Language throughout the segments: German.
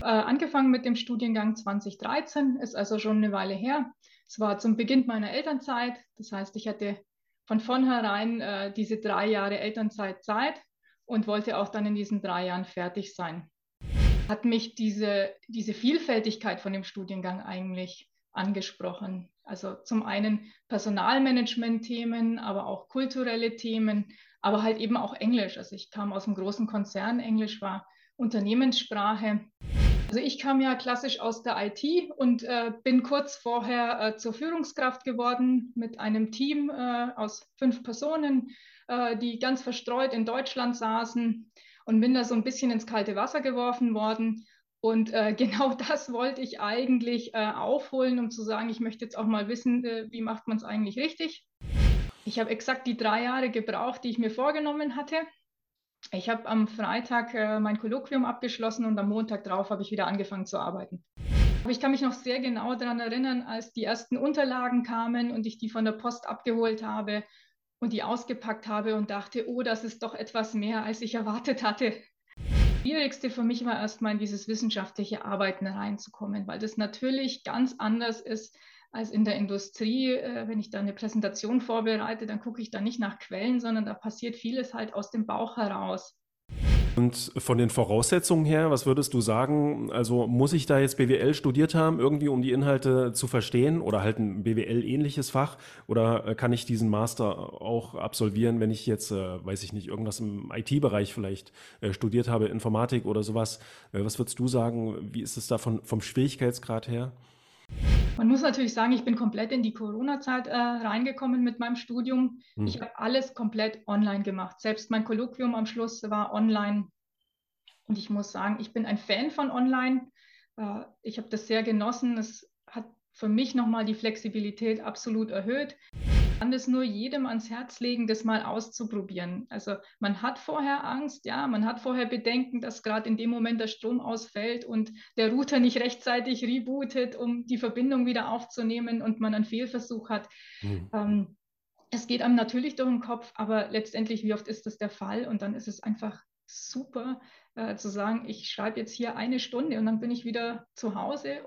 Äh, angefangen mit dem Studiengang 2013, ist also schon eine Weile her. Es war zum Beginn meiner Elternzeit. Das heißt, ich hatte von vornherein äh, diese drei Jahre Elternzeit Zeit und wollte auch dann in diesen drei Jahren fertig sein. Hat mich diese, diese Vielfältigkeit von dem Studiengang eigentlich angesprochen. Also zum einen Personalmanagement-Themen, aber auch kulturelle Themen, aber halt eben auch Englisch. Also ich kam aus einem großen Konzern, Englisch war Unternehmenssprache. Also ich kam ja klassisch aus der IT und äh, bin kurz vorher äh, zur Führungskraft geworden mit einem Team äh, aus fünf Personen, äh, die ganz verstreut in Deutschland saßen und bin da so ein bisschen ins kalte Wasser geworfen worden. Und äh, genau das wollte ich eigentlich äh, aufholen, um zu sagen, ich möchte jetzt auch mal wissen, wie macht man es eigentlich richtig. Ich habe exakt die drei Jahre gebraucht, die ich mir vorgenommen hatte. Ich habe am Freitag äh, mein Kolloquium abgeschlossen und am Montag drauf habe ich wieder angefangen zu arbeiten. Aber ich kann mich noch sehr genau daran erinnern, als die ersten Unterlagen kamen und ich die von der Post abgeholt habe und die ausgepackt habe und dachte, oh, das ist doch etwas mehr, als ich erwartet hatte. Das Schwierigste für mich war erstmal in dieses wissenschaftliche Arbeiten reinzukommen, weil das natürlich ganz anders ist als in der Industrie. Äh, wenn ich da eine Präsentation vorbereite, dann gucke ich da nicht nach Quellen, sondern da passiert vieles halt aus dem Bauch heraus. Und von den Voraussetzungen her, was würdest du sagen? Also muss ich da jetzt BWL studiert haben, irgendwie um die Inhalte zu verstehen oder halt ein BWL-ähnliches Fach? Oder äh, kann ich diesen Master auch absolvieren, wenn ich jetzt, äh, weiß ich nicht, irgendwas im IT-Bereich vielleicht studiert habe, Informatik oder sowas? Was würdest du sagen? Wie ist es da von, vom Schwierigkeitsgrad her? Man muss natürlich sagen, ich bin komplett in die Corona-Zeit äh, reingekommen mit meinem Studium. Hm. Ich habe alles komplett online gemacht. Selbst mein Kolloquium am Schluss war online. Und ich muss sagen, ich bin ein Fan von online. Äh, ich habe das sehr genossen. Es hat für mich nochmal die Flexibilität absolut erhöht. Ich kann es nur jedem ans Herz legen, das mal auszuprobieren. Also man hat vorher Angst, ja, man hat vorher Bedenken, dass gerade in dem Moment der Strom ausfällt und der Router nicht rechtzeitig rebootet, um die Verbindung wieder aufzunehmen und man einen Fehlversuch hat. Mhm. Ähm, es geht einem natürlich durch den Kopf, aber letztendlich, wie oft ist das der Fall? Und dann ist es einfach super äh, zu sagen, ich schreibe jetzt hier eine Stunde und dann bin ich wieder zu Hause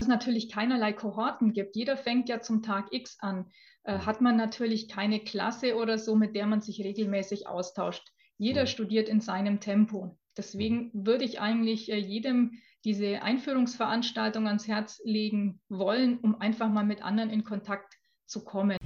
es natürlich keinerlei Kohorten gibt, jeder fängt ja zum Tag X an, äh, mhm. hat man natürlich keine Klasse oder so, mit der man sich regelmäßig austauscht. Jeder mhm. studiert in seinem Tempo. Deswegen mhm. würde ich eigentlich äh, jedem diese Einführungsveranstaltung ans Herz legen wollen, um einfach mal mit anderen in Kontakt zu kommen.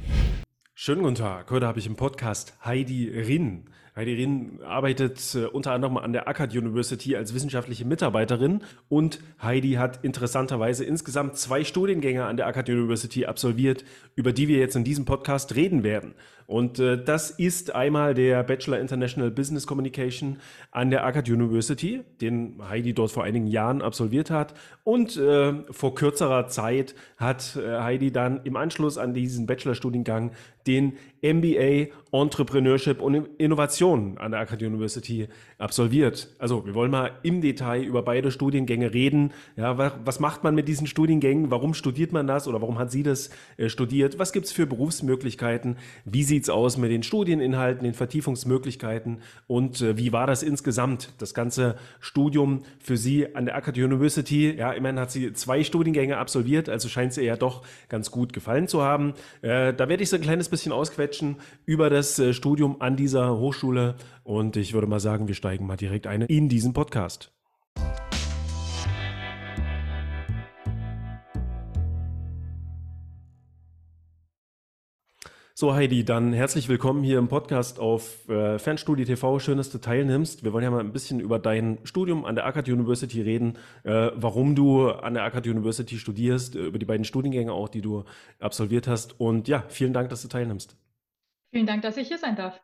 Schönen guten Tag. Heute habe ich im Podcast Heidi Rinn. Heidi Rinn arbeitet äh, unter anderem an der Akkad University als wissenschaftliche Mitarbeiterin und Heidi hat interessanterweise insgesamt zwei Studiengänge an der Akkad University absolviert, über die wir jetzt in diesem Podcast reden werden. Und äh, das ist einmal der Bachelor International Business Communication an der Akkad University, den Heidi dort vor einigen Jahren absolviert hat. Und äh, vor kürzerer Zeit hat Heidi dann im Anschluss an diesen Bachelorstudiengang den MBA Entrepreneurship und Innovation an der Akkad University absolviert. Also wir wollen mal im Detail über beide Studiengänge reden. Ja, was macht man mit diesen Studiengängen? Warum studiert man das oder warum hat sie das äh, studiert? Was gibt es für Berufsmöglichkeiten? Wie sieht es aus mit den Studieninhalten, den Vertiefungsmöglichkeiten und äh, wie war das insgesamt, das ganze Studium für sie an der Akkad University? Ja, immerhin hat sie zwei Studiengänge absolviert, also scheint sie ja doch ganz gut gefallen zu haben. Äh, da werde ich so ein kleines bisschen ausquetschen über das äh, Studium an dieser Hochschule und ich würde mal sagen, wir steigen mal direkt ein in diesen Podcast. So Heidi, dann herzlich willkommen hier im Podcast auf äh, Fernstudie TV. Schön, dass du teilnimmst. Wir wollen ja mal ein bisschen über dein Studium an der Akkad University reden, äh, warum du an der Akkad University studierst, äh, über die beiden Studiengänge auch, die du absolviert hast. Und ja, vielen Dank, dass du teilnimmst. Vielen Dank, dass ich hier sein darf.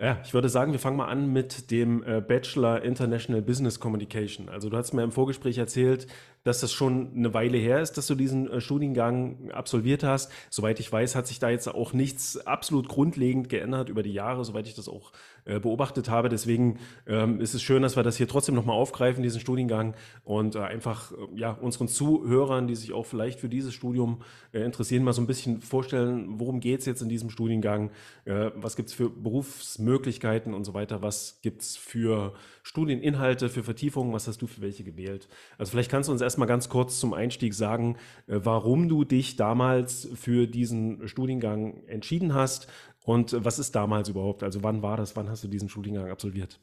Ja, ich würde sagen, wir fangen mal an mit dem äh, Bachelor International Business Communication. Also du hast mir im Vorgespräch erzählt, dass das schon eine Weile her ist, dass du diesen äh, Studiengang absolviert hast. Soweit ich weiß, hat sich da jetzt auch nichts absolut grundlegend geändert über die Jahre, soweit ich das auch äh, beobachtet habe. Deswegen ähm, ist es schön, dass wir das hier trotzdem nochmal aufgreifen, diesen Studiengang und äh, einfach äh, ja, unseren Zuhörern, die sich auch vielleicht für dieses Studium äh, interessieren, mal so ein bisschen vorstellen, worum geht es jetzt in diesem Studiengang, was gibt es für Berufsmöglichkeiten und so weiter, was gibt es für Studieninhalte, für Vertiefungen, was hast du für welche gewählt? Also vielleicht kannst du uns erstmal ganz kurz zum Einstieg sagen, warum du dich damals für diesen Studiengang entschieden hast und was ist damals überhaupt? Also wann war das? Wann hast du diesen Studiengang absolviert?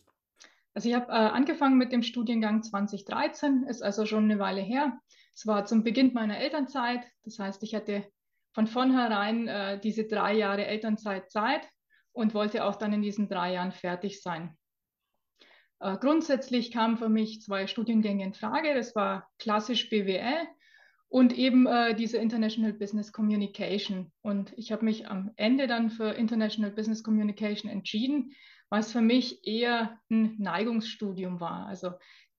Also ich habe äh, angefangen mit dem Studiengang 2013, ist also schon eine Weile her. Es war zum Beginn meiner Elternzeit. Das heißt, ich hatte von vornherein äh, diese drei Jahre Elternzeit Zeit und wollte auch dann in diesen drei Jahren fertig sein. Äh, grundsätzlich kamen für mich zwei Studiengänge in Frage. Das war klassisch BWL und eben äh, diese International Business Communication. Und ich habe mich am Ende dann für International Business Communication entschieden, was für mich eher ein Neigungsstudium war. Also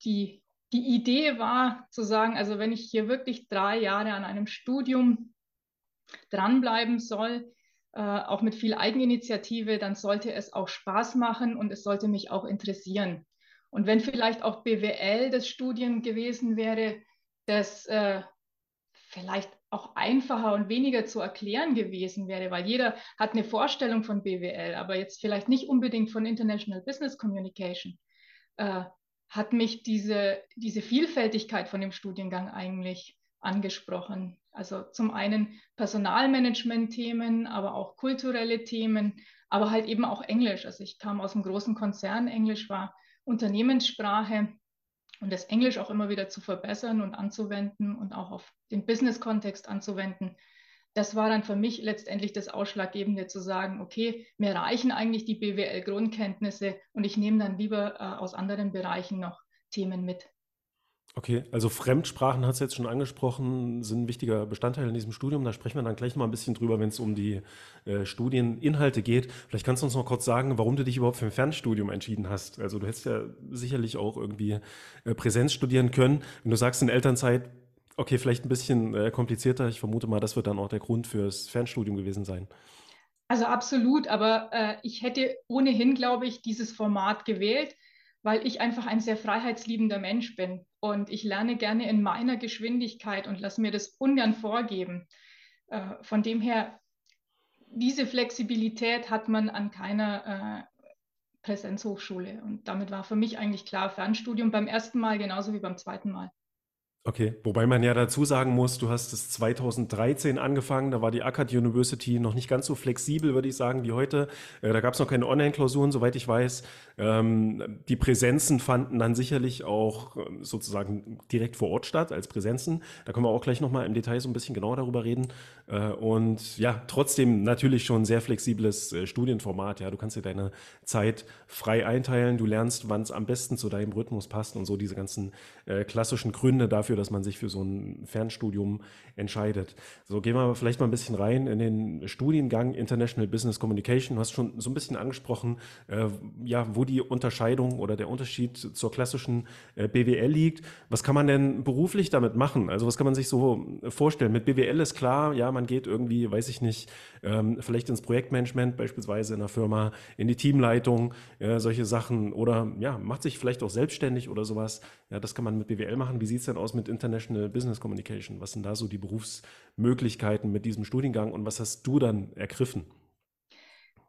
die, die Idee war zu sagen, also wenn ich hier wirklich drei Jahre an einem Studium dranbleiben soll, äh, auch mit viel Eigeninitiative, dann sollte es auch Spaß machen und es sollte mich auch interessieren. Und wenn vielleicht auch BWL das Studium gewesen wäre, das äh, vielleicht auch einfacher und weniger zu erklären gewesen wäre, weil jeder hat eine Vorstellung von BWL, aber jetzt vielleicht nicht unbedingt von International Business Communication, äh, hat mich diese, diese Vielfältigkeit von dem Studiengang eigentlich angesprochen. Also zum einen Personalmanagement-Themen, aber auch kulturelle Themen, aber halt eben auch Englisch. Also ich kam aus einem großen Konzern, Englisch war Unternehmenssprache und das Englisch auch immer wieder zu verbessern und anzuwenden und auch auf den Business-Kontext anzuwenden. Das war dann für mich letztendlich das Ausschlaggebende zu sagen, okay, mir reichen eigentlich die BWL-Grundkenntnisse und ich nehme dann lieber äh, aus anderen Bereichen noch Themen mit. Okay, also Fremdsprachen hast du jetzt schon angesprochen, sind ein wichtiger Bestandteil in diesem Studium. Da sprechen wir dann gleich mal ein bisschen drüber, wenn es um die äh, Studieninhalte geht. Vielleicht kannst du uns noch kurz sagen, warum du dich überhaupt für ein Fernstudium entschieden hast. Also du hättest ja sicherlich auch irgendwie äh, Präsenz studieren können. Wenn du sagst in Elternzeit, okay, vielleicht ein bisschen äh, komplizierter. Ich vermute mal, das wird dann auch der Grund fürs Fernstudium gewesen sein. Also absolut, aber äh, ich hätte ohnehin, glaube ich, dieses Format gewählt weil ich einfach ein sehr freiheitsliebender Mensch bin und ich lerne gerne in meiner Geschwindigkeit und lasse mir das ungern vorgeben. Äh, von dem her, diese Flexibilität hat man an keiner äh, Präsenzhochschule und damit war für mich eigentlich klar Fernstudium beim ersten Mal genauso wie beim zweiten Mal. Okay, wobei man ja dazu sagen muss, du hast es 2013 angefangen, da war die Akkad University noch nicht ganz so flexibel, würde ich sagen, wie heute. Äh, da gab es noch keine Online-Klausuren, soweit ich weiß. Ähm, die Präsenzen fanden dann sicherlich auch ähm, sozusagen direkt vor Ort statt, als Präsenzen. Da können wir auch gleich nochmal im Detail so ein bisschen genauer darüber reden. Äh, und ja, trotzdem natürlich schon ein sehr flexibles äh, Studienformat. Ja, du kannst dir deine Zeit frei einteilen, du lernst, wann es am besten zu deinem Rhythmus passt und so diese ganzen klassischen Gründe dafür dafür, dass man sich für so ein Fernstudium entscheidet. So gehen wir vielleicht mal ein bisschen rein in den Studiengang International Business Communication. Du hast schon so ein bisschen angesprochen, äh, ja, wo die Unterscheidung oder der Unterschied zur klassischen äh, BWL liegt. Was kann man denn beruflich damit machen? Also was kann man sich so vorstellen? Mit BWL ist klar, ja, man geht irgendwie, weiß ich nicht, ähm, vielleicht ins Projektmanagement beispielsweise in einer Firma, in die Teamleitung, äh, solche Sachen oder ja, macht sich vielleicht auch selbstständig oder sowas. Ja, das kann man mit BWL machen. Wie sieht es denn aus mit International Business Communication? Was sind da so die Berufsmöglichkeiten mit diesem Studiengang und was hast du dann ergriffen?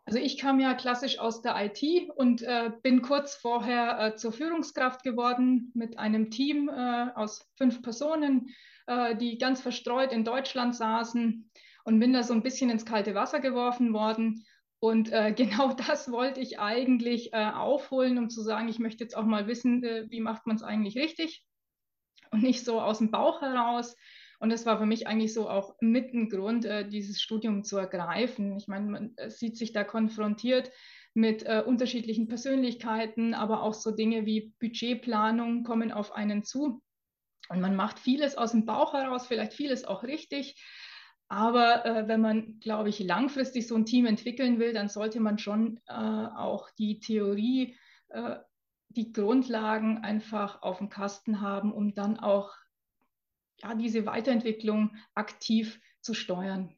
Also ich kam ja klassisch aus der IT und äh, bin kurz vorher äh, zur Führungskraft geworden mit einem Team äh, aus fünf Personen, äh, die ganz verstreut in Deutschland saßen und bin da so ein bisschen ins kalte Wasser geworfen worden. Und äh, genau das wollte ich eigentlich äh, aufholen, um zu sagen, ich möchte jetzt auch mal wissen, wie macht man es eigentlich richtig und nicht so aus dem Bauch heraus. Und das war für mich eigentlich so auch mit ein Grund, äh, dieses Studium zu ergreifen. Ich meine, man äh, sieht sich da konfrontiert mit äh, unterschiedlichen Persönlichkeiten, aber auch so Dinge wie Budgetplanung kommen auf einen zu. Und man macht vieles aus dem Bauch heraus, vielleicht vieles auch richtig. Aber äh, wenn man, glaube ich, langfristig so ein Team entwickeln will, dann sollte man schon äh, auch die Theorie, äh, die Grundlagen einfach auf dem Kasten haben, um dann auch ja, diese Weiterentwicklung aktiv zu steuern.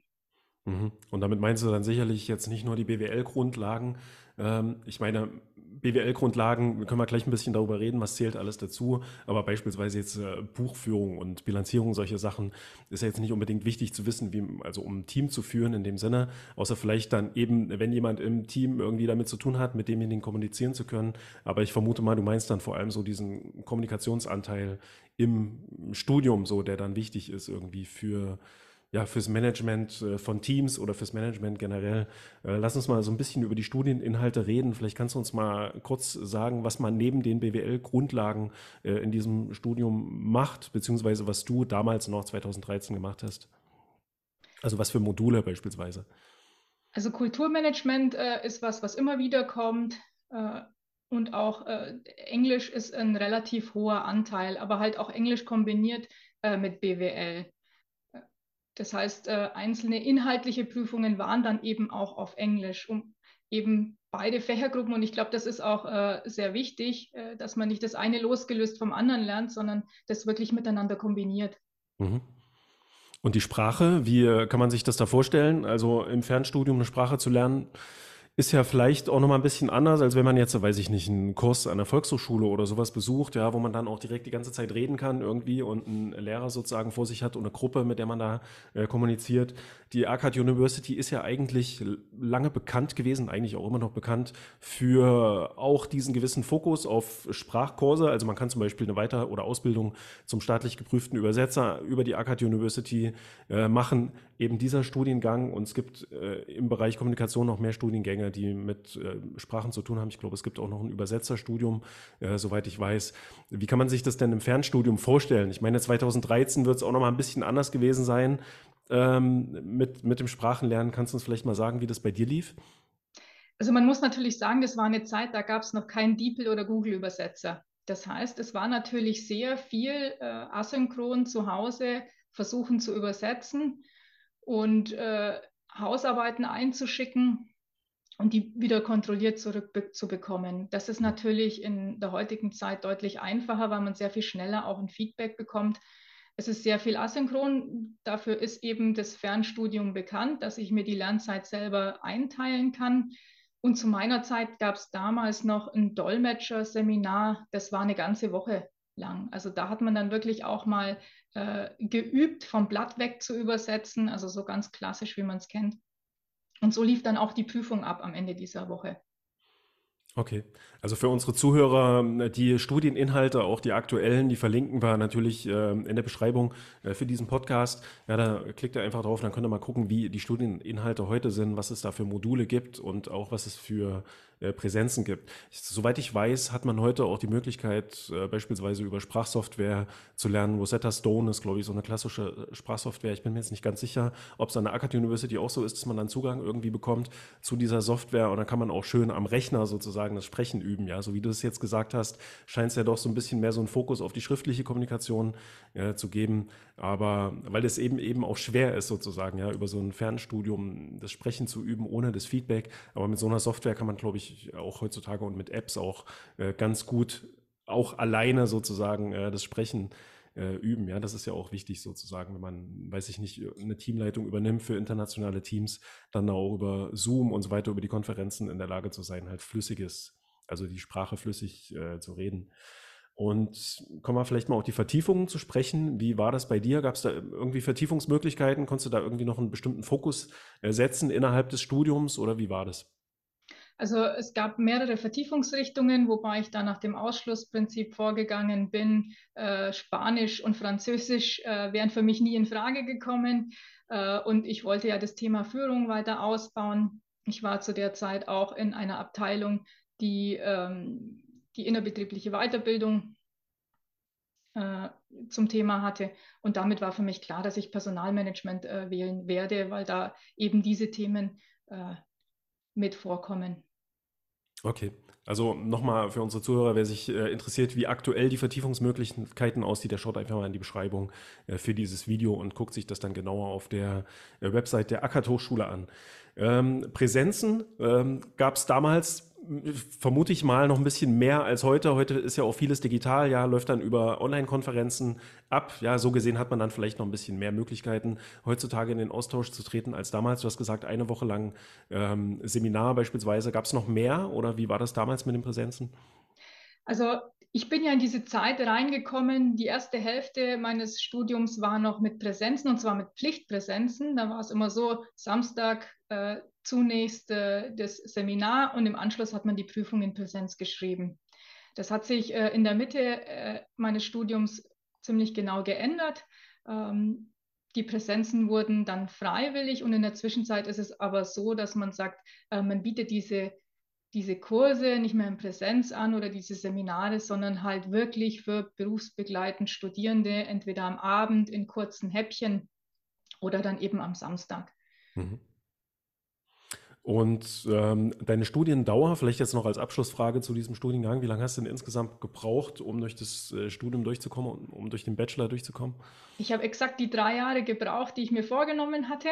Mhm. Und damit meinst du dann sicherlich jetzt nicht nur die BWL-Grundlagen. Ähm, ich meine, BWL-Grundlagen, können wir gleich ein bisschen darüber reden, was zählt alles dazu. Aber beispielsweise jetzt äh, Buchführung und Bilanzierung, solche Sachen, ist ja jetzt nicht unbedingt wichtig zu wissen, wie, also um ein Team zu führen in dem Sinne, außer vielleicht dann eben, wenn jemand im Team irgendwie damit zu tun hat, mit demjenigen kommunizieren zu können. Aber ich vermute mal, du meinst dann vor allem so diesen Kommunikationsanteil im Studium, so, der dann wichtig ist irgendwie für ja, fürs Management äh, von Teams oder fürs Management generell. Äh, lass uns mal so ein bisschen über die Studieninhalte reden. Vielleicht kannst du uns mal kurz sagen, was man neben den BWL-Grundlagen äh, in diesem Studium macht, beziehungsweise was du damals noch 2013 gemacht hast. Also was für Module beispielsweise. Also Kulturmanagement ist was, was immer wieder kommt. Und auch Englisch ist ein relativ hoher Anteil, aber halt auch Englisch kombiniert mit BWL. Das heißt, äh, einzelne inhaltliche Prüfungen waren dann eben auch auf Englisch, um eben beide Fächergruppen. Und ich glaube, das ist auch äh, sehr wichtig, äh, dass man nicht das eine losgelöst vom anderen lernt, sondern das wirklich miteinander kombiniert. Mhm. Und die Sprache, wie kann man sich das da vorstellen? Also im Fernstudium eine Sprache zu lernen, ist ja vielleicht auch nochmal ein bisschen anders, als wenn man jetzt, weiß ich nicht, einen Kurs an der Volkshochschule oder sowas besucht, ja, wo man dann auch direkt die ganze Zeit reden kann irgendwie und einen Lehrer sozusagen vor sich hat und eine Gruppe, mit der man da äh, kommuniziert. Die ACAD University ist ja eigentlich lange bekannt gewesen, eigentlich auch immer noch bekannt für auch diesen gewissen Fokus auf Sprachkurse. Also man kann zum Beispiel eine Weiter- oder Ausbildung zum staatlich geprüften Übersetzer über die ACAD University äh, machen. Eben dieser Studiengang und es gibt äh, im Bereich Kommunikation noch mehr Studiengänge Studiengänge, die mit äh, Sprachen zu tun haben. Ich glaube, es gibt auch noch ein Übersetzerstudium, äh, soweit ich weiß. Wie kann man sich das denn im Fernstudium vorstellen? Ich meine, 2013 wird es auch noch mal ein bisschen anders gewesen sein ähm, mit, mit dem Sprachenlernen. Kannst du uns vielleicht mal sagen, wie das bei dir lief? Also man muss natürlich sagen, das war eine Zeit, da gab es noch keinen DeepL oder Google-Übersetzer. Das heißt, es war natürlich sehr viel äh, asynchron zu Hause versuchen zu übersetzen und äh, Hausarbeiten einzuschicken und die wieder kontrolliert zurückzubekommen. Das ist natürlich in der heutigen Zeit deutlich einfacher, weil man sehr viel schneller auch ein Feedback bekommt. Es ist sehr viel asynchron. Dafür ist eben das Fernstudium bekannt, dass ich mir die Lernzeit selber einteilen kann. Und zu meiner Zeit gab es damals noch ein Dolmetscher-Seminar. Das war eine ganze Woche lang. Also da hat man dann wirklich auch mal äh, geübt, vom Blatt weg zu übersetzen, also so ganz klassisch, wie man es kennt. Und so lief dann auch die Prüfung ab am Ende dieser Woche. Okay, also für unsere Zuhörer, die Studieninhalte, auch die aktuellen, die verlinken wir natürlich äh, in der Beschreibung äh, für diesen Podcast. Ja, da klickt ihr einfach drauf, dann könnt ihr mal gucken, wie die Studieninhalte heute sind, was es da für Module gibt und auch was es für äh, Präsenzen gibt. Soweit ich weiß, hat man heute auch die Möglichkeit, äh, beispielsweise über Sprachsoftware zu lernen. Rosetta Stone ist, glaube ich, so eine klassische äh, Sprachsoftware. Ich bin mir jetzt nicht ganz sicher, ob es an der Akkad University auch so ist, dass man dann Zugang irgendwie bekommt zu dieser Software und dann kann man auch schön am Rechner sozusagen das Sprechen üben. Ja, so wie du es jetzt gesagt hast, scheint es ja doch so ein bisschen mehr so einen Fokus auf die schriftliche Kommunikation äh, zu geben. Aber weil es eben eben auch schwer ist, sozusagen, ja, über so ein Fernstudium das Sprechen zu üben, ohne das Feedback. Aber mit so einer Software kann man, glaube ich, auch heutzutage und mit Apps auch äh, ganz gut auch alleine sozusagen äh, das Sprechen äh, üben. Ja, das ist ja auch wichtig sozusagen, wenn man, weiß ich nicht, eine Teamleitung übernimmt für internationale Teams, dann auch über Zoom und so weiter, über die Konferenzen in der Lage zu sein, halt flüssiges, also die Sprache flüssig äh, zu reden. Und kommen wir vielleicht mal auf die Vertiefungen zu sprechen. Wie war das bei dir? Gab es da irgendwie Vertiefungsmöglichkeiten? Konntest du da irgendwie noch einen bestimmten Fokus äh, setzen innerhalb des Studiums oder wie war das? Also es gab mehrere Vertiefungsrichtungen, wobei ich da nach dem Ausschlussprinzip vorgegangen bin. Äh, Spanisch und Französisch äh, wären für mich nie in Frage gekommen. Und ich wollte ja das Thema Führung weiter ausbauen. Ich war zu der Zeit auch in einer Abteilung, die ähm, die innerbetriebliche Weiterbildung äh, zum Thema hatte. Und damit war für mich klar, dass ich Personalmanagement äh, wählen werde, weil da eben diese Themen äh, mit vorkommen. Okay, also nochmal für unsere Zuhörer, wer sich äh, interessiert, wie aktuell die Vertiefungsmöglichkeiten aussieht, der schaut einfach mal in die Beschreibung äh, für dieses Video und guckt sich das dann genauer auf der äh, Website der Ackert Hochschule an. Ähm, Präsenzen ähm, gab es damals vermute ich mal noch ein bisschen mehr als heute. Heute ist ja auch vieles digital, ja, läuft dann über Online-Konferenzen ab. Ja, so gesehen hat man dann vielleicht noch ein bisschen mehr Möglichkeiten, heutzutage in den Austausch zu treten als damals. Du hast gesagt, eine Woche lang ähm, Seminar beispielsweise. Gab es noch mehr oder wie war das damals mit den Präsenzen? Also ich bin ja in diese Zeit reingekommen. Die erste Hälfte meines Studiums war noch mit Präsenzen und zwar mit Pflichtpräsenzen. Da war es immer so, Samstag äh, zunächst äh, das Seminar und im Anschluss hat man die Prüfung in Präsenz geschrieben. Das hat sich äh, in der Mitte äh, meines Studiums ziemlich genau geändert. Ähm, die Präsenzen wurden dann freiwillig und in der Zwischenzeit ist es aber so, dass man sagt, äh, man bietet diese diese Kurse nicht mehr in Präsenz an oder diese Seminare, sondern halt wirklich für berufsbegleitend Studierende, entweder am Abend in kurzen Häppchen oder dann eben am Samstag. Mhm. Und ähm, deine Studiendauer, vielleicht jetzt noch als Abschlussfrage zu diesem Studiengang, wie lange hast du denn insgesamt gebraucht, um durch das äh, Studium durchzukommen, um, um durch den Bachelor durchzukommen? Ich habe exakt die drei Jahre gebraucht, die ich mir vorgenommen hatte.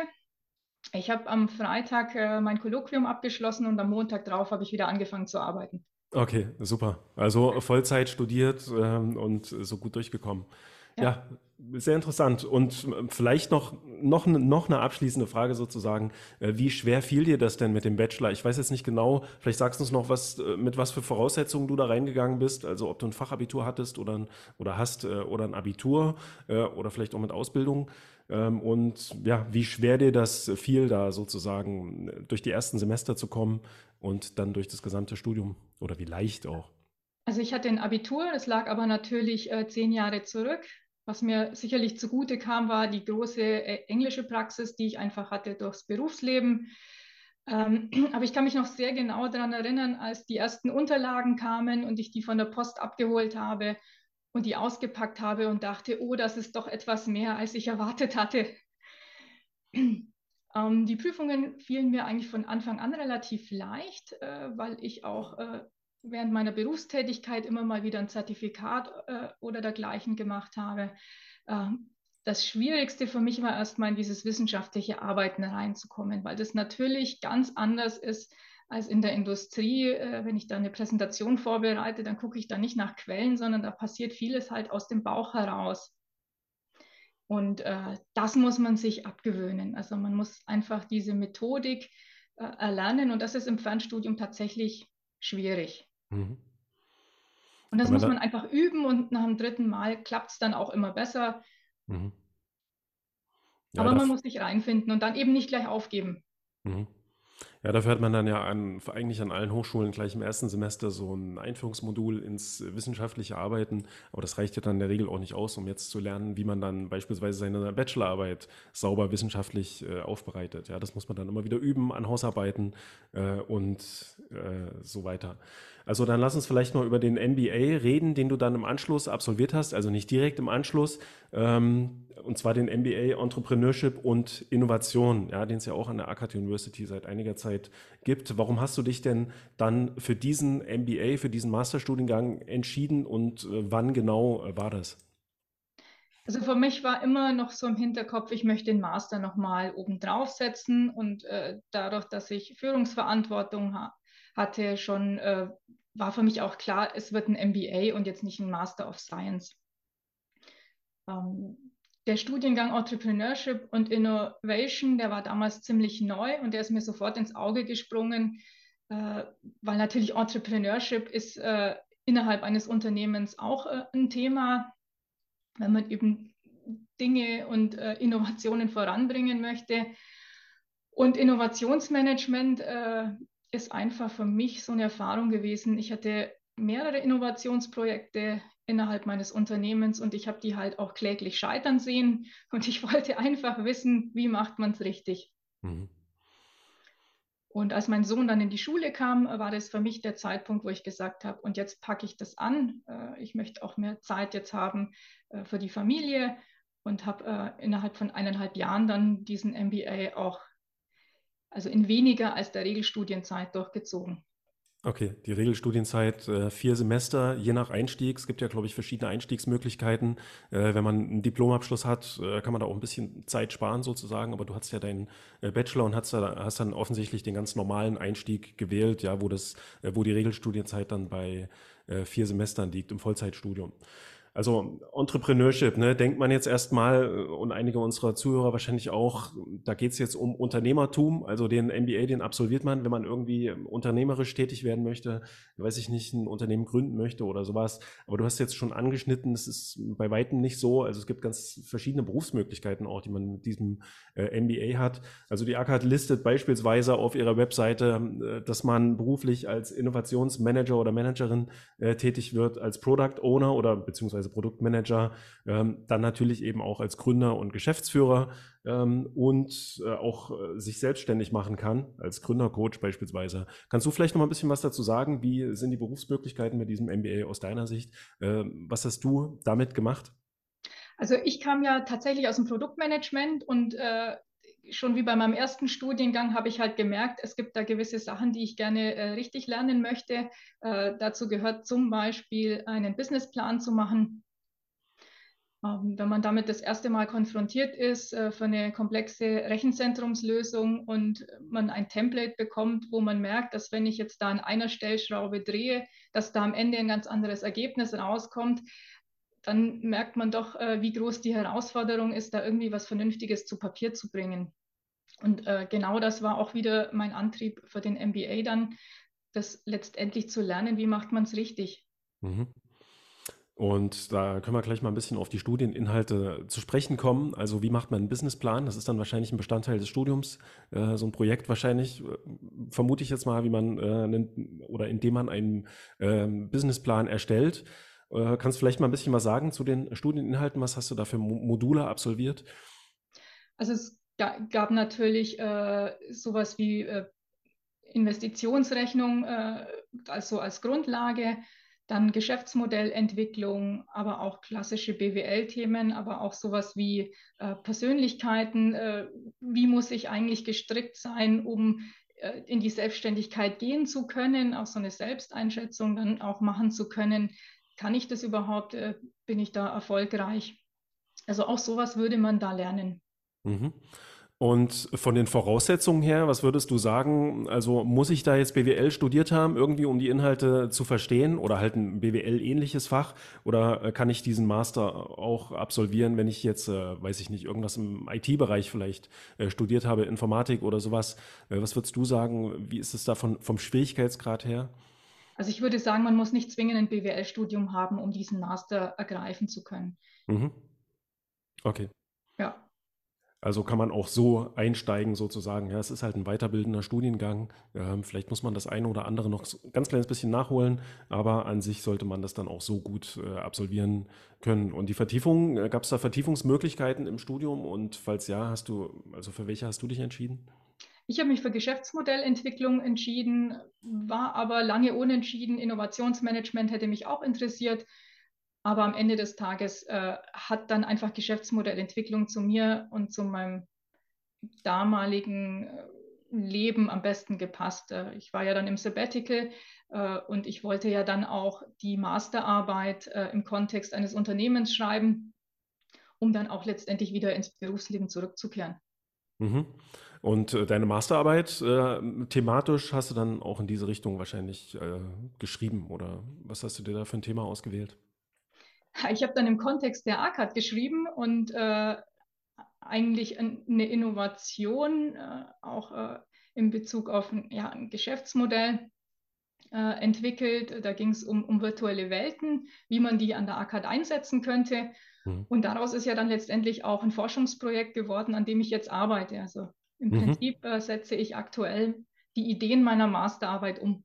Ich habe am Freitag äh, mein Kolloquium abgeschlossen und am Montag drauf habe ich wieder angefangen zu arbeiten. Okay, super. Also Vollzeit studiert ähm, und so gut durchgekommen. Ja. ja. sehr interessant. Und ähm, vielleicht noch, noch, noch eine abschließende Frage sozusagen. Äh, wie schwer fiel dir das denn mit dem Bachelor? Ich weiß jetzt nicht genau, vielleicht sagst du uns noch, was, äh, mit was für Voraussetzungen du da reingegangen bist. Also ob du ein Fachabitur hattest oder, ein, oder hast äh, oder ein Abitur oder vielleicht auch mit Ausbildung. Ähm, und ja, wie schwer dir das fiel, da sozusagen durch die ersten Semester zu kommen und dann durch das gesamte Studium oder wie leicht auch? Also ich hatte ein Abitur, das lag aber natürlich äh, zehn Jahre zurück. Was mir sicherlich zugute kam, war die große äh, englische Praxis, die ich einfach hatte durchs Berufsleben. Ähm, aber ich kann mich noch sehr genau daran erinnern, als die ersten Unterlagen kamen und ich die von der Post abgeholt habe und die ausgepackt habe und dachte, oh, das ist doch etwas mehr, als ich erwartet hatte. Ähm, die Prüfungen fielen mir eigentlich von Anfang an relativ leicht, äh, weil ich auch äh, während meiner Berufstätigkeit immer mal wieder ein Zertifikat äh, oder dergleichen gemacht habe. Ähm, das Schwierigste für mich war erstmal in dieses wissenschaftliche Arbeiten reinzukommen, weil das natürlich ganz anders ist als in der Industrie. Äh, wenn ich da eine Präsentation vorbereite, dann gucke ich da nicht nach Quellen, sondern da passiert vieles halt aus dem Bauch heraus. Und äh, das muss man sich abgewöhnen. Also man muss einfach diese Methodik äh, erlernen und das ist im Fernstudium tatsächlich schwierig. Mhm. Und das muss man einfach üben und nach dem dritten Mal klappt es dann auch immer besser. Mhm. Ja, Aber man muss sich reinfinden und dann eben nicht gleich aufgeben. Mhm. Ja, dafür hat man dann ja an, eigentlich an allen Hochschulen gleich im ersten Semester so ein Einführungsmodul ins wissenschaftliche Arbeiten. Aber das reicht ja dann in der Regel auch nicht aus, um jetzt zu lernen, wie man dann beispielsweise seine Bachelorarbeit sauber wissenschaftlich äh, aufbereitet. Ja, das muss man dann immer wieder üben an Hausarbeiten äh, und äh, so weiter. Also dann lass uns vielleicht noch über den MBA reden, den du dann im Anschluss absolviert hast, also nicht direkt im Anschluss, ähm, und zwar den MBA Entrepreneurship und Innovation, ja, den es ja auch an der Akkad University seit einiger Zeit gibt. Warum hast du dich denn dann für diesen MBA, für diesen Masterstudiengang entschieden und äh, wann genau äh, war das? Also für mich war immer noch so im Hinterkopf, ich möchte den Master nochmal obendrauf setzen und äh, dadurch, dass ich Führungsverantwortung ha hatte, schon äh, war für mich auch klar, es wird ein MBA und jetzt nicht ein Master of Science. Ähm, der Studiengang Entrepreneurship und Innovation, der war damals ziemlich neu und der ist mir sofort ins Auge gesprungen, äh, weil natürlich Entrepreneurship ist äh, innerhalb eines Unternehmens auch äh, ein Thema, wenn man eben Dinge und äh, Innovationen voranbringen möchte. Und Innovationsmanagement äh, ist einfach für mich so eine Erfahrung gewesen. Ich hatte mehrere Innovationsprojekte innerhalb meines Unternehmens und ich habe die halt auch kläglich scheitern sehen und ich wollte einfach wissen, wie macht man es richtig. Mhm. Und als mein Sohn dann in die Schule kam, war das für mich der Zeitpunkt, wo ich gesagt habe, und jetzt packe ich das an. Äh, ich möchte auch mehr Zeit jetzt haben äh, für die Familie und habe äh, innerhalb von eineinhalb Jahren dann diesen MBA auch, also in weniger als der Regelstudienzeit durchgezogen. Okay, die Regelstudienzeit äh, vier Semester, je nach Einstieg. Es gibt ja, glaube ich, verschiedene Einstiegsmöglichkeiten. Äh, wenn man einen Diplomabschluss hat, äh, kann man da auch ein bisschen Zeit sparen sozusagen. Aber du hast ja deinen Bachelor und hast, da, hast dann offensichtlich den ganz normalen Einstieg gewählt, ja, wo das, wo die Regelstudienzeit dann bei vier Semestern liegt im Vollzeitstudium. Also Entrepreneurship, ne, denkt man jetzt erstmal äh, und einige unserer Zuhörer wahrscheinlich auch, da geht es jetzt um Unternehmertum, also den MBA, den absolviert man, wenn man irgendwie unternehmerisch tätig werden möchte, weiß ich nicht, ein Unternehmen gründen möchte oder sowas. Aber du hast jetzt schon angeschnitten, es ist bei weitem nicht so. Also es gibt ganz verschiedene Berufsmöglichkeiten auch, die man mit diesem äh, MBA hat. Also die ACAD listet beispielsweise auf ihrer Webseite, äh, dass man beruflich als Innovationsmanager oder Managerin äh, tätig wird, als Product Owner oder beziehungsweise beziehungsweise Produktmanager, ähm, dann natürlich eben auch als Gründer und Geschäftsführer ähm, und äh, auch äh, sich selbstständig machen kann, als Gründercoach beispielsweise. Kannst du vielleicht noch mal ein bisschen was dazu sagen? Wie sind die Berufsmöglichkeiten mit diesem MBA aus deiner Sicht? Ähm, was hast du damit gemacht? Also ich kam ja tatsächlich aus dem Produktmanagement und äh, schon wie bei meinem ersten Studiengang habe ich halt gemerkt, es gibt da gewisse Sachen, die ich gerne äh, richtig lernen möchte. Äh, dazu gehört zum Beispiel einen Businessplan zu machen. Ähm, wenn man damit das erste Mal konfrontiert ist äh, für eine komplexe Rechenzentrumslösung und man ein Template bekommt, wo man merkt, dass wenn ich jetzt da an einer Stellschraube drehe, dass da am Ende ein ganz anderes Ergebnis rauskommt, dann merkt man doch, äh, wie groß die Herausforderung ist, da irgendwie was Vernünftiges zu Papier zu bringen. Und äh, genau das war auch wieder mein Antrieb für den MBA dann, das letztendlich zu lernen, wie macht man es richtig. Mhm. Und da können wir gleich mal ein bisschen auf die Studieninhalte zu sprechen kommen. Also wie macht man einen Businessplan? Das ist dann wahrscheinlich ein Bestandteil des Studiums, äh, so ein Projekt wahrscheinlich, äh, vermute ich jetzt mal, wie man äh, oder indem man einen ähm, Businessplan erstellt. Äh, kannst du vielleicht mal ein bisschen was sagen zu den Studieninhalten? Was hast du da für Module absolviert? Also es gab natürlich äh, sowas wie äh, Investitionsrechnung, äh, also als Grundlage, dann Geschäftsmodellentwicklung, aber auch klassische BWL-Themen, aber auch sowas wie äh, Persönlichkeiten. Wie muss ich eigentlich gestrickt sein, um in die Selbstständigkeit gehen zu können, auch so eine Selbsteinschätzung dann auch machen zu können kann ich das überhaupt, äh, bin ich da erfolgreich? Also auch sowas würde man da lernen. Mhm. Und von den Voraussetzungen her, was würdest du sagen? Also muss ich da jetzt BWL studiert haben, irgendwie um die Inhalte zu verstehen oder halt ein BWL-ähnliches Fach? Oder äh, kann ich diesen Master auch absolvieren, wenn ich jetzt, äh, weiß ich nicht, irgendwas im IT-Bereich vielleicht äh, studiert habe, Informatik oder sowas? Äh, was würdest du sagen? Wie ist es da von, vom Schwierigkeitsgrad her? Also ich würde sagen, man muss nicht zwingend ein BWL-Studium haben, um diesen Master ergreifen zu können. Mhm. Okay. Ja. Also kann man auch so einsteigen sozusagen. Ja, es ist halt ein weiterbildender Studiengang. Ähm, vielleicht muss man das eine oder andere noch ein ganz kleines bisschen nachholen, aber an sich sollte man das dann auch so gut äh, absolvieren können. Und die Vertiefung, äh, gab es da Vertiefungsmöglichkeiten im Studium? Und falls ja, hast du, also für welche hast du dich entschieden? Ich habe mich für Geschäftsmodellentwicklung entschieden, war aber lange unentschieden. Innovationsmanagement hätte mich auch interessiert. Aber am Ende des Tages äh, hat dann einfach Geschäftsmodellentwicklung zu mir und zu meinem damaligen äh, Leben am besten gepasst. Äh, ich war ja dann im Sabbatical äh, und ich wollte ja dann auch die Masterarbeit äh, im Kontext eines Unternehmens schreiben, um dann auch letztendlich wieder ins Berufsleben zurückzukehren. Mhm. Und äh, deine Masterarbeit äh, thematisch hast du dann auch in diese Richtung wahrscheinlich äh, geschrieben oder was hast du dir da für ein Thema ausgewählt? Ich habe dann im Kontext der ACAD geschrieben und äh, eigentlich eine Innovation äh, auch äh, in Bezug auf ein, ja, ein Geschäftsmodell entwickelt. Da ging es um, um virtuelle Welten, wie man die an der ACAD einsetzen könnte. Mhm. Und daraus ist ja dann letztendlich auch ein Forschungsprojekt geworden, an dem ich jetzt arbeite. Also im mhm. Prinzip äh, setze ich aktuell die Ideen meiner Masterarbeit um.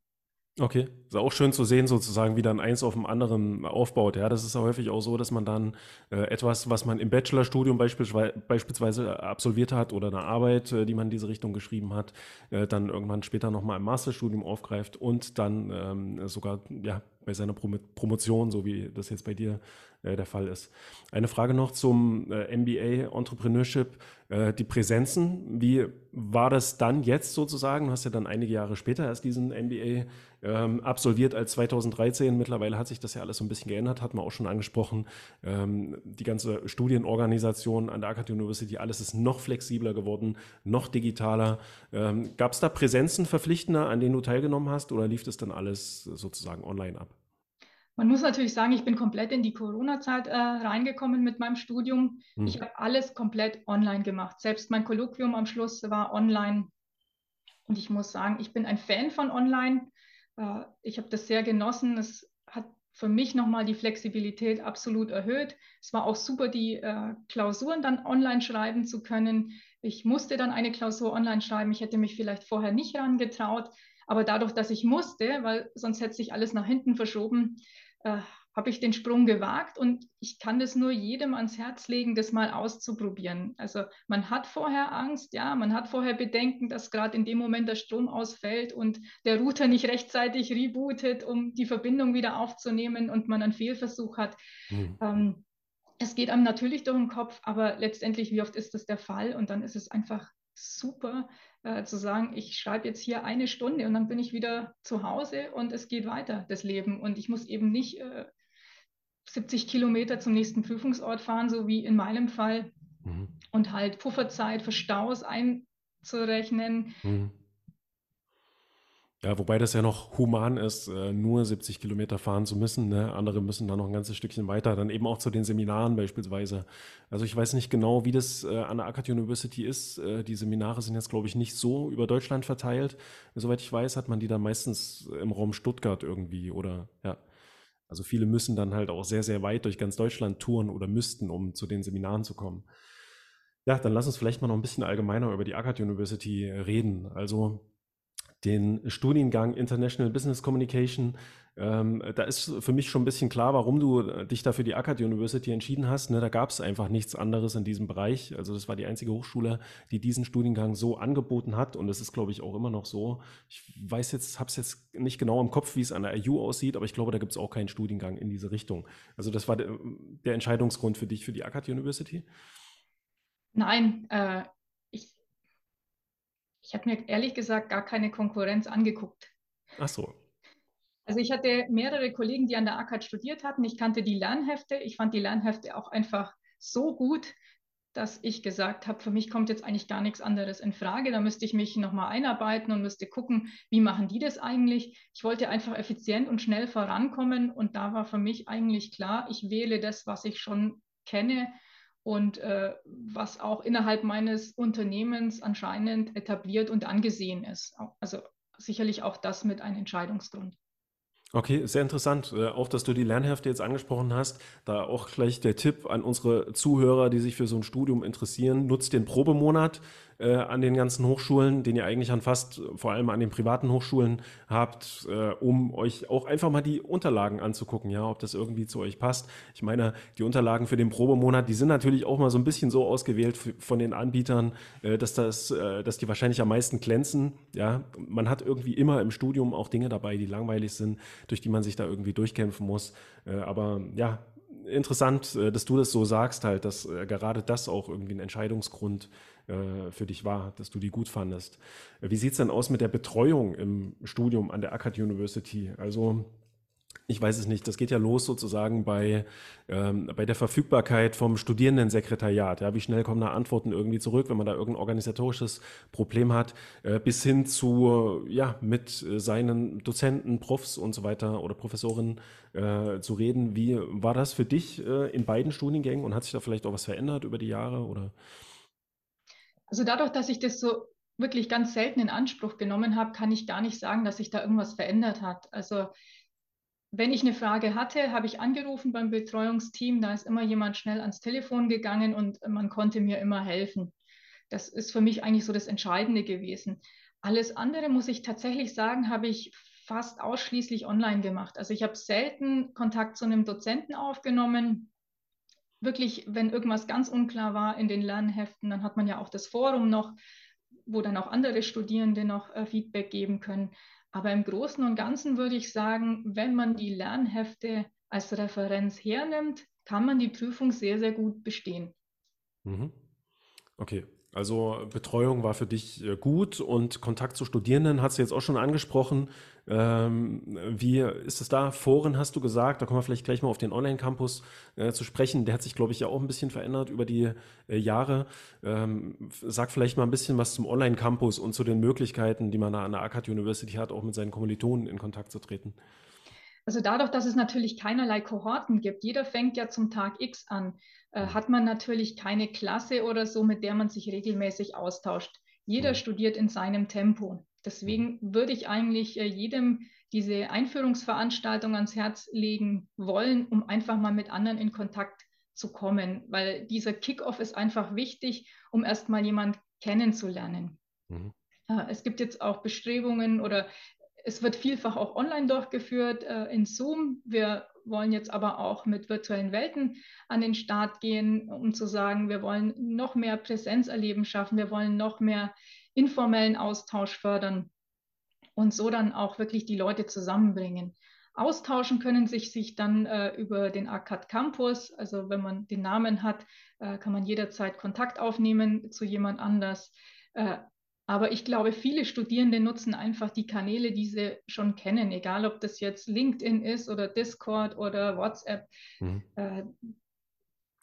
Okay, ist auch schön zu sehen, sozusagen, wie dann eins auf dem anderen aufbaut. Ja, das ist häufig auch so, dass man dann äh, etwas, was man im Bachelorstudium beispielsweise, beispielsweise absolviert hat oder eine Arbeit, äh, die man in diese Richtung geschrieben hat, äh, dann irgendwann später nochmal im Masterstudium aufgreift und dann ähm, sogar ja, bei seiner Prom Promotion, so wie das jetzt bei dir äh, der Fall ist. Eine Frage noch zum äh, MBA Entrepreneurship, äh, die Präsenzen. Wie war das dann jetzt sozusagen? Du hast ja dann einige Jahre später erst diesen MBA ähm, absolviert als 2013. Mittlerweile hat sich das ja alles so ein bisschen geändert, hat man auch schon angesprochen. Ähm, die ganze Studienorganisation an der Akkad University, alles ist noch flexibler geworden, noch digitaler. Ähm, Gab es da Präsenzen verpflichtender, an denen du teilgenommen hast oder lief das dann alles sozusagen online ab? Man muss natürlich sagen, ich bin komplett in die Corona-Zeit äh, reingekommen mit meinem Studium. Hm. Ich habe alles komplett online gemacht. Selbst mein Kolloquium am Schluss war online. Und ich muss sagen, ich bin ein Fan von online. Äh, ich habe das sehr genossen. Es hat für mich nochmal die Flexibilität absolut erhöht. Es war auch super, die äh, Klausuren dann online schreiben zu können. Ich musste dann eine Klausur online schreiben. Ich hätte mich vielleicht vorher nicht herangetraut. Aber dadurch, dass ich musste, weil sonst hätte sich alles nach hinten verschoben, äh, habe ich den Sprung gewagt und ich kann das nur jedem ans Herz legen, das mal auszuprobieren. Also man hat vorher Angst, ja, man hat vorher Bedenken, dass gerade in dem Moment der Strom ausfällt und der Router nicht rechtzeitig rebootet, um die Verbindung wieder aufzunehmen und man einen Fehlversuch hat. Mhm. Ähm, es geht einem natürlich durch den Kopf, aber letztendlich, wie oft ist das der Fall? Und dann ist es einfach super äh, zu sagen, ich schreibe jetzt hier eine Stunde und dann bin ich wieder zu Hause und es geht weiter, das Leben. Und ich muss eben nicht äh, 70 Kilometer zum nächsten Prüfungsort fahren, so wie in meinem Fall. Mhm. Und halt Pufferzeit für Staus einzurechnen. Mhm. Ja, wobei das ja noch human ist, äh, nur 70 Kilometer fahren zu müssen. Ne? Andere müssen da noch ein ganzes Stückchen weiter, dann eben auch zu den Seminaren beispielsweise. Also ich weiß nicht genau, wie das äh, an der Akkad University ist. Äh, die Seminare sind jetzt, glaube ich, nicht so über Deutschland verteilt. Soweit ich weiß, hat man die dann meistens im Raum Stuttgart irgendwie oder ja. Also viele müssen dann halt auch sehr, sehr weit durch ganz Deutschland touren oder müssten, um zu den Seminaren zu kommen. Ja, dann lass uns vielleicht mal noch ein bisschen allgemeiner über die Akkad University reden. Also den Studiengang International Business Communication. Ähm, da ist für mich schon ein bisschen klar, warum du äh, dich da für die Akkad University entschieden hast. Ne, da gab es einfach nichts anderes in diesem Bereich. Also das war die einzige Hochschule, die diesen Studiengang so angeboten hat. Und das ist, glaube ich, auch immer noch so. Ich weiß jetzt, habe es jetzt nicht genau im Kopf, wie es an der IU aussieht, aber ich glaube, da gibt es auch keinen Studiengang in diese Richtung. Also das war der, der Entscheidungsgrund für dich für die Akkad University? Nein, äh, ich habe mir ehrlich gesagt gar keine Konkurrenz angeguckt. Ach so. Also ich hatte mehrere Kollegen, die an der ACAD studiert hatten. Ich kannte die Lernhefte. Ich fand die Lernhefte auch einfach so gut, dass ich gesagt habe, für mich kommt jetzt eigentlich gar nichts anderes in Frage. Da müsste ich mich nochmal einarbeiten und müsste gucken, wie machen die das eigentlich. Ich wollte einfach effizient und schnell vorankommen und da war für mich eigentlich klar, ich wähle das, was ich schon kenne und äh, was auch innerhalb meines Unternehmens anscheinend etabliert und angesehen ist. Also sicherlich auch das mit einem Entscheidungsgrund. Okay, sehr interessant. Äh, auch, dass du die Lernhefte jetzt angesprochen hast. Da auch gleich der Tipp an unsere Zuhörer, die sich für so ein Studium interessieren. Nutzt den Probemonat äh, an den ganzen Hochschulen, den ihr eigentlich an fast, vor allem an den privaten Hochschulen habt, äh, um euch auch einfach mal die Unterlagen anzugucken, ja, ob das irgendwie zu euch passt. Ich meine, die Unterlagen für den Probemonat, die sind natürlich auch mal so ein bisschen so ausgewählt von den Anbietern, äh, dass das, äh, dass die wahrscheinlich am meisten glänzen. Ja, man hat irgendwie immer im Studium auch Dinge dabei, die langweilig sind, durch die man sich da irgendwie durchkämpfen muss. Äh, aber ja, interessant, äh, dass du das so sagst, halt, dass gerade das auch irgendwie ein Entscheidungsgrund äh, für dich war, dass du die gut fandest. Wie sieht es denn aus mit der Betreuung im Studium an der Akkad University? Also ich weiß es nicht, das geht ja los sozusagen bei, ähm, bei der Verfügbarkeit vom Studierendensekretariat. Ja, wie schnell kommen da Antworten irgendwie zurück, wenn man da irgendein organisatorisches Problem hat, äh, bis hin zu, ja, mit seinen Dozenten, Profs und so weiter oder Professorinnen äh, zu reden. Wie war das für dich äh, in beiden Studiengängen und hat sich da vielleicht auch was verändert über die Jahre oder? Also dadurch, dass ich das so wirklich ganz selten in Anspruch genommen habe, kann ich gar nicht sagen, dass sich da irgendwas verändert hat. Also wenn ich eine Frage hatte, habe ich angerufen beim Betreuungsteam, da ist immer jemand schnell ans Telefon gegangen und man konnte mir immer helfen. Das ist für mich eigentlich so das Entscheidende gewesen. Alles andere, muss ich tatsächlich sagen, habe ich fast ausschließlich online gemacht. Also ich habe selten Kontakt zu einem Dozenten aufgenommen wirklich, wenn irgendwas ganz unklar war in den Lernheften, dann hat man ja auch das Forum noch, wo dann auch andere Studierende noch äh, Feedback geben können. Aber im Großen und Ganzen würde ich sagen, wenn man die Lernhefte als Referenz hernimmt, kann man die Prüfung sehr, sehr gut bestehen. Mhm. Okay, also Betreuung war für dich äh, gut und Kontakt zu Studierenden hast du jetzt auch schon angesprochen. Ähm, wie ist es da? Foren hast du gesagt, da kommen wir vielleicht gleich mal auf den Online-Campus äh, zu sprechen. Der hat sich, glaube ich, ja auch ein bisschen verändert über die äh, Jahre. Ähm, sag vielleicht mal ein bisschen was zum Online-Campus und zu den Möglichkeiten, die man da an der ACAD University hat, auch mit seinen Kommilitonen in Kontakt zu treten. Also dadurch, dass es natürlich keinerlei Kohorten gibt, jeder fängt ja zum Tag X an. Hat man natürlich keine Klasse oder so, mit der man sich regelmäßig austauscht. Jeder mhm. studiert in seinem Tempo. Deswegen mhm. würde ich eigentlich äh, jedem diese Einführungsveranstaltung ans Herz legen wollen, um einfach mal mit anderen in Kontakt zu kommen, weil dieser Kickoff ist einfach wichtig, um erstmal jemand kennenzulernen. Mhm. Äh, es gibt jetzt auch Bestrebungen oder es wird vielfach auch online durchgeführt äh, in Zoom. Wir wollen jetzt aber auch mit virtuellen Welten an den Start gehen, um zu sagen, wir wollen noch mehr Präsenzerleben schaffen, wir wollen noch mehr informellen Austausch fördern und so dann auch wirklich die Leute zusammenbringen. Austauschen können sich sich dann äh, über den ACAD Campus, also wenn man den Namen hat, äh, kann man jederzeit Kontakt aufnehmen zu jemand anders. Äh, aber ich glaube, viele Studierende nutzen einfach die Kanäle, die sie schon kennen, egal ob das jetzt LinkedIn ist oder Discord oder WhatsApp. Mhm. Äh,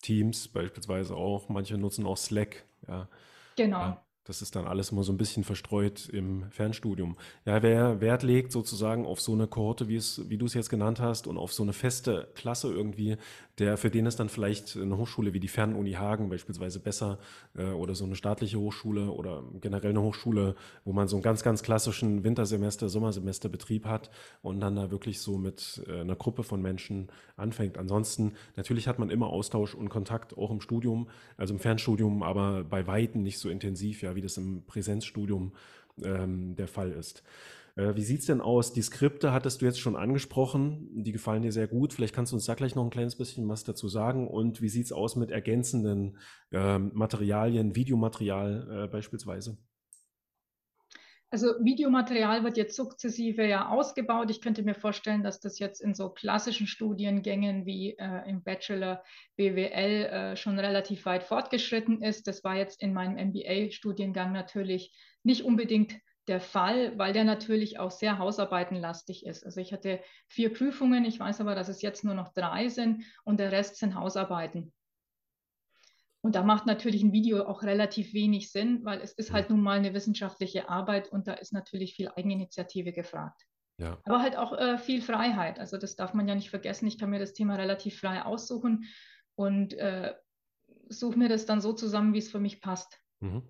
Teams beispielsweise auch. Manche nutzen auch Slack. Ja. Genau. Ja. Das ist dann alles immer so ein bisschen verstreut im Fernstudium. Ja, wer Wert legt sozusagen auf so eine Kohorte, wie, es, wie du es jetzt genannt hast, und auf so eine feste Klasse irgendwie, der für den ist dann vielleicht eine Hochschule wie die Fernuni Hagen beispielsweise besser äh, oder so eine staatliche Hochschule oder generell eine Hochschule, wo man so einen ganz, ganz klassischen Wintersemester, Sommersemesterbetrieb hat und dann da wirklich so mit äh, einer Gruppe von Menschen anfängt. Ansonsten, natürlich hat man immer Austausch und Kontakt, auch im Studium, also im Fernstudium, aber bei Weitem nicht so intensiv, ja, wie das im Präsenzstudium ähm, der Fall ist. Äh, wie sieht es denn aus? Die Skripte hattest du jetzt schon angesprochen, die gefallen dir sehr gut. Vielleicht kannst du uns da gleich noch ein kleines bisschen was dazu sagen. Und wie sieht es aus mit ergänzenden äh, Materialien, Videomaterial äh, beispielsweise? Also Videomaterial wird jetzt sukzessive ja ausgebaut. Ich könnte mir vorstellen, dass das jetzt in so klassischen Studiengängen wie äh, im Bachelor BWL äh, schon relativ weit fortgeschritten ist. Das war jetzt in meinem MBA-Studiengang natürlich nicht unbedingt der Fall, weil der natürlich auch sehr hausarbeitenlastig ist. Also ich hatte vier Prüfungen, ich weiß aber, dass es jetzt nur noch drei sind und der Rest sind Hausarbeiten. Und da macht natürlich ein Video auch relativ wenig Sinn, weil es ist halt nun mal eine wissenschaftliche Arbeit und da ist natürlich viel Eigeninitiative gefragt. Ja. Aber halt auch äh, viel Freiheit. Also das darf man ja nicht vergessen. Ich kann mir das Thema relativ frei aussuchen und äh, suche mir das dann so zusammen, wie es für mich passt. Mhm.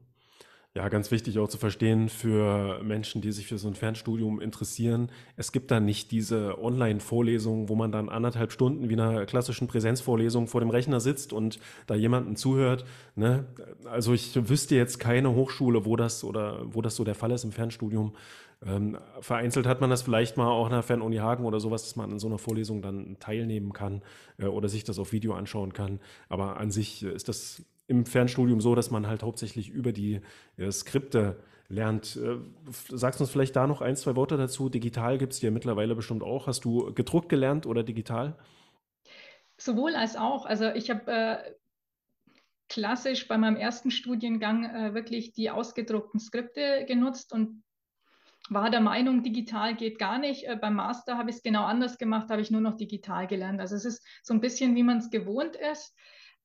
Ja, ganz wichtig auch zu verstehen für Menschen, die sich für so ein Fernstudium interessieren. Es gibt da nicht diese Online-Vorlesung, wo man dann anderthalb Stunden wie einer klassischen Präsenzvorlesung vor dem Rechner sitzt und da jemanden zuhört. Ne? Also ich wüsste jetzt keine Hochschule, wo das oder wo das so der Fall ist im Fernstudium. Ähm, vereinzelt hat man das vielleicht mal auch nach Fernuni Hagen oder sowas, dass man an so einer Vorlesung dann teilnehmen kann äh, oder sich das auf Video anschauen kann. Aber an sich ist das im Fernstudium so, dass man halt hauptsächlich über die äh, Skripte lernt. Äh, sagst uns vielleicht da noch ein, zwei Worte dazu? Digital gibt es ja mittlerweile bestimmt auch. Hast du gedruckt gelernt oder digital? Sowohl als auch. Also ich habe äh, klassisch bei meinem ersten Studiengang äh, wirklich die ausgedruckten Skripte genutzt und war der Meinung, digital geht gar nicht. Äh, beim Master habe ich es genau anders gemacht, habe ich nur noch digital gelernt. Also es ist so ein bisschen, wie man es gewohnt ist.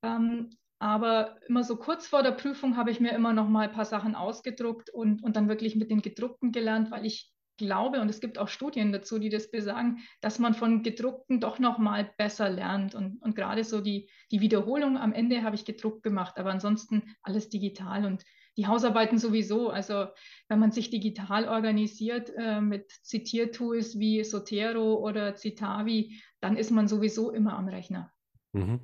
Ähm, aber immer so kurz vor der Prüfung habe ich mir immer noch mal ein paar Sachen ausgedruckt und, und dann wirklich mit den gedruckten gelernt, weil ich glaube, und es gibt auch Studien dazu, die das besagen, dass man von gedruckten doch noch mal besser lernt. Und, und gerade so die, die Wiederholung am Ende habe ich gedruckt gemacht, aber ansonsten alles digital und die Hausarbeiten sowieso. Also wenn man sich digital organisiert äh, mit Zitiertools wie Sotero oder Citavi, dann ist man sowieso immer am Rechner. Mhm.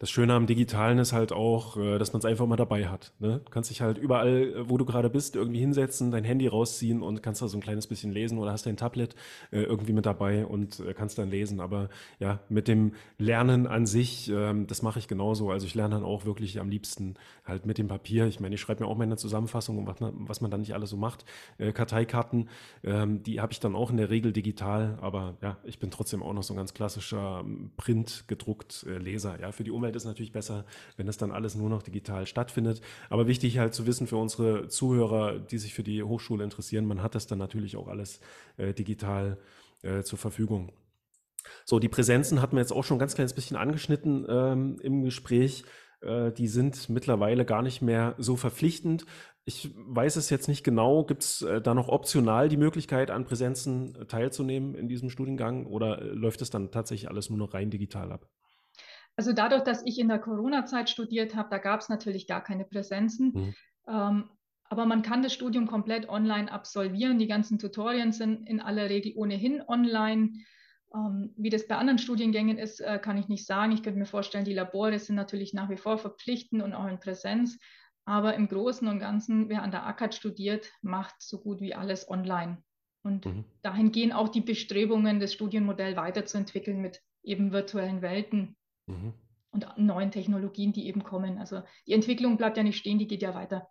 Das Schöne am Digitalen ist halt auch, äh, dass man es einfach mal dabei hat. Ne? Du kannst dich halt überall, äh, wo du gerade bist, irgendwie hinsetzen, dein Handy rausziehen und kannst da so ein kleines bisschen lesen oder hast dein Tablet äh, irgendwie mit dabei und kannst dann lesen. Aber ja, mit dem Lernen an sich, ähm, das mache ich genauso. Also ich lerne dann auch wirklich am liebsten halt mit dem Papier. Ich meine, ich schreibe mir auch meine Zusammenfassung, man, was man dann nicht alles so macht. Karteikarten, ähm, die habe ich dann auch in der Regel digital. Aber ja, ich bin trotzdem auch noch so ein ganz klassischer ähm, Print gedruckt Leser. Ja, für die Umwelt Umwelt ist natürlich besser, wenn das dann alles nur noch digital stattfindet. Aber wichtig halt zu wissen für unsere Zuhörer, die sich für die Hochschule interessieren, man hat das dann natürlich auch alles äh, digital äh, zur Verfügung. So, die Präsenzen hatten wir jetzt auch schon ein ganz kleines bisschen angeschnitten ähm, im Gespräch. Äh, die sind mittlerweile gar nicht mehr so verpflichtend. Ich weiß es jetzt nicht genau. Gibt es äh, da noch optional die Möglichkeit, an Präsenzen teilzunehmen in diesem Studiengang oder äh, läuft es dann tatsächlich alles nur noch rein digital ab? Also dadurch, dass ich in der Corona-Zeit studiert habe, da gab es natürlich gar keine Präsenzen. Mhm. Ähm, aber man kann das Studium komplett online absolvieren. Die ganzen Tutorien sind in aller Regel ohnehin online. Ähm, wie das bei anderen Studiengängen ist, äh, kann ich nicht sagen. Ich könnte mir vorstellen, die Labore sind natürlich nach wie vor verpflichtend und auch in Präsenz. Aber im Großen und Ganzen, wer an der ACAD studiert, macht so gut wie alles online. Und mhm. dahin gehen auch die Bestrebungen, das Studienmodell weiterzuentwickeln mit eben virtuellen Welten. Mhm. Und neuen Technologien, die eben kommen. Also die Entwicklung bleibt ja nicht stehen, die geht ja weiter.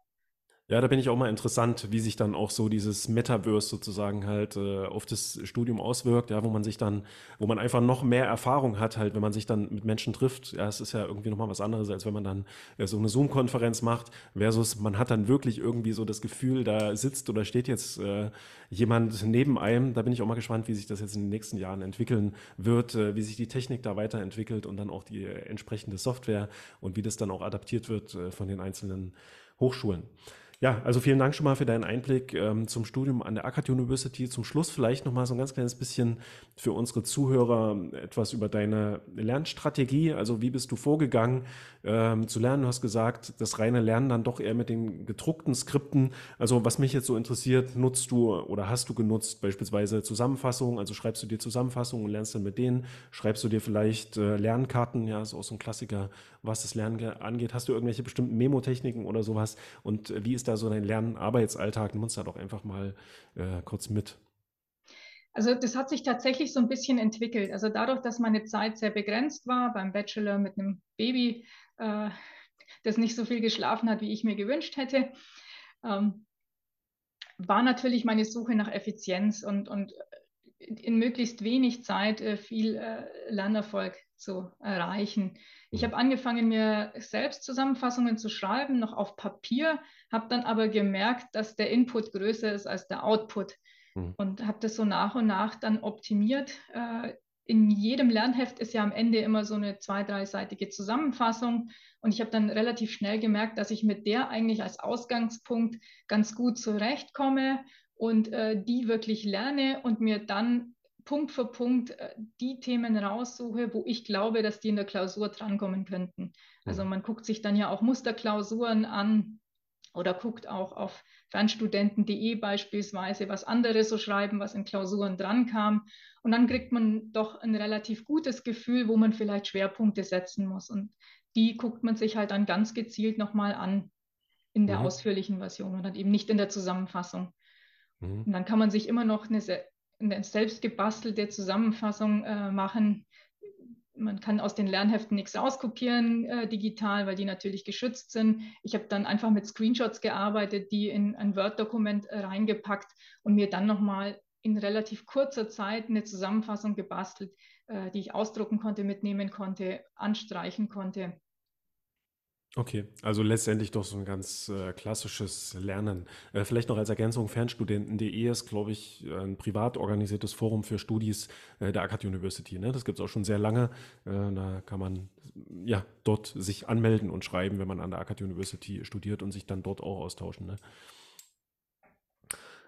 Ja, da bin ich auch mal interessant, wie sich dann auch so dieses Metaverse sozusagen halt äh, auf das Studium auswirkt, ja, wo man sich dann, wo man einfach noch mehr Erfahrung hat, halt, wenn man sich dann mit Menschen trifft. Ja, es ist ja irgendwie nochmal was anderes, als wenn man dann äh, so eine Zoom-Konferenz macht, versus man hat dann wirklich irgendwie so das Gefühl, da sitzt oder steht jetzt äh, jemand neben einem. Da bin ich auch mal gespannt, wie sich das jetzt in den nächsten Jahren entwickeln wird, äh, wie sich die Technik da weiterentwickelt und dann auch die äh, entsprechende Software und wie das dann auch adaptiert wird äh, von den einzelnen Hochschulen. Ja, also vielen Dank schon mal für deinen Einblick ähm, zum Studium an der Akkad University. Zum Schluss vielleicht noch mal so ein ganz kleines bisschen für unsere Zuhörer etwas über deine Lernstrategie. Also wie bist du vorgegangen ähm, zu lernen? Du hast gesagt, das reine Lernen dann doch eher mit den gedruckten Skripten. Also was mich jetzt so interessiert, nutzt du oder hast du genutzt beispielsweise Zusammenfassungen? Also schreibst du dir Zusammenfassungen und lernst dann mit denen? Schreibst du dir vielleicht äh, Lernkarten? Ja, ist auch so ein Klassiker, was das Lernen angeht. Hast du irgendwelche bestimmten Memotechniken oder sowas? Und äh, wie ist da so dein Lernarbeitsalltag? Nimm uns da doch einfach mal äh, kurz mit. Also das hat sich tatsächlich so ein bisschen entwickelt. Also dadurch, dass meine Zeit sehr begrenzt war beim Bachelor mit einem Baby, äh, das nicht so viel geschlafen hat, wie ich mir gewünscht hätte, ähm, war natürlich meine Suche nach Effizienz und, und in möglichst wenig Zeit äh, viel äh, Lernerfolg zu erreichen. Ich habe angefangen, mir selbst Zusammenfassungen zu schreiben, noch auf Papier, habe dann aber gemerkt, dass der Input größer ist als der Output mhm. und habe das so nach und nach dann optimiert. Äh, in jedem Lernheft ist ja am Ende immer so eine zwei-, dreiseitige Zusammenfassung. Und ich habe dann relativ schnell gemerkt, dass ich mit der eigentlich als Ausgangspunkt ganz gut zurechtkomme und äh, die wirklich lerne und mir dann Punkt für Punkt äh, die Themen raussuche, wo ich glaube, dass die in der Klausur drankommen könnten. Also mhm. man guckt sich dann ja auch Musterklausuren an oder guckt auch auf fernstudenten.de beispielsweise, was andere so schreiben, was in Klausuren drankam. Und dann kriegt man doch ein relativ gutes Gefühl, wo man vielleicht Schwerpunkte setzen muss. Und die guckt man sich halt dann ganz gezielt nochmal an in der mhm. ausführlichen Version und dann eben nicht in der Zusammenfassung. Mhm. Und dann kann man sich immer noch eine eine selbst gebastelte Zusammenfassung äh, machen. Man kann aus den Lernheften nichts auskopieren äh, digital, weil die natürlich geschützt sind. Ich habe dann einfach mit Screenshots gearbeitet, die in ein Word-Dokument äh, reingepackt und mir dann nochmal in relativ kurzer Zeit eine Zusammenfassung gebastelt, äh, die ich ausdrucken konnte, mitnehmen konnte, anstreichen konnte. Okay, also letztendlich doch so ein ganz äh, klassisches Lernen. Äh, vielleicht noch als Ergänzung, fernstudenten.de ist, glaube ich, ein privat organisiertes Forum für Studis äh, der Akkad University. Ne? Das gibt es auch schon sehr lange. Äh, da kann man ja dort sich anmelden und schreiben, wenn man an der Akkad University studiert und sich dann dort auch austauschen. Ne?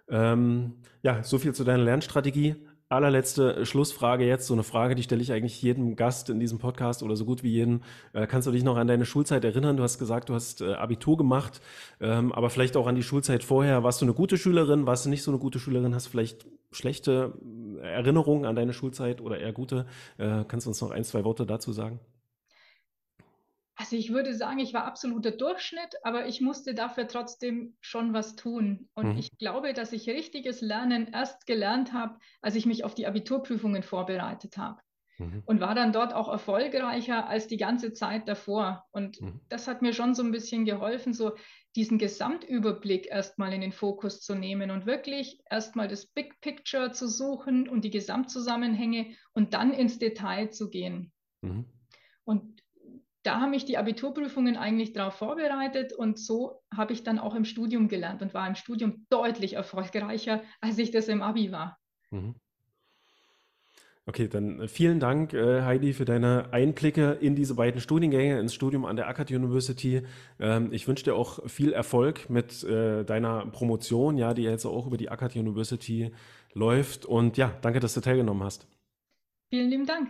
Ähm, ja, so viel zu deiner Lernstrategie allerletzte Schlussfrage jetzt, so eine Frage, die stelle ich eigentlich jedem Gast in diesem Podcast oder so gut wie jedem. Äh, kannst du dich noch an deine Schulzeit erinnern? Du hast gesagt, du hast äh, Abitur gemacht, ähm, aber vielleicht auch an die Schulzeit vorher. Warst du eine gute Schülerin? Warst du nicht so eine gute Schülerin? Hast du vielleicht schlechte äh, Erinnerungen an deine Schulzeit oder eher gute? Äh, kannst du uns noch ein, zwei Worte dazu sagen? Also ich würde sagen, ich war absoluter Durchschnitt, aber ich musste dafür trotzdem schon was tun. Und mhm. ich glaube, dass ich richtiges Lernen erst gelernt habe, als ich mich auf die Abiturprüfungen vorbereitet habe. Mhm. Und war dann dort auch erfolgreicher als die ganze Zeit davor. Und mhm. das hat mir schon so ein bisschen geholfen, so diesen Gesamtüberblick erstmal in den Fokus zu nehmen und wirklich erstmal das Big Picture zu suchen und die Gesamtzusammenhänge und dann ins Detail zu gehen. Mhm. Und da haben mich die Abiturprüfungen eigentlich darauf vorbereitet und so habe ich dann auch im Studium gelernt und war im Studium deutlich erfolgreicher, als ich das im Abi war. Mhm. Okay, dann äh, vielen Dank, äh, Heidi, für deine Einblicke in diese beiden Studiengänge, ins Studium an der Akkad University. Ähm, ich wünsche dir auch viel Erfolg mit äh, deiner Promotion, ja, die jetzt auch über die Akkad University läuft. Und ja, danke, dass du teilgenommen hast. Vielen lieben Dank.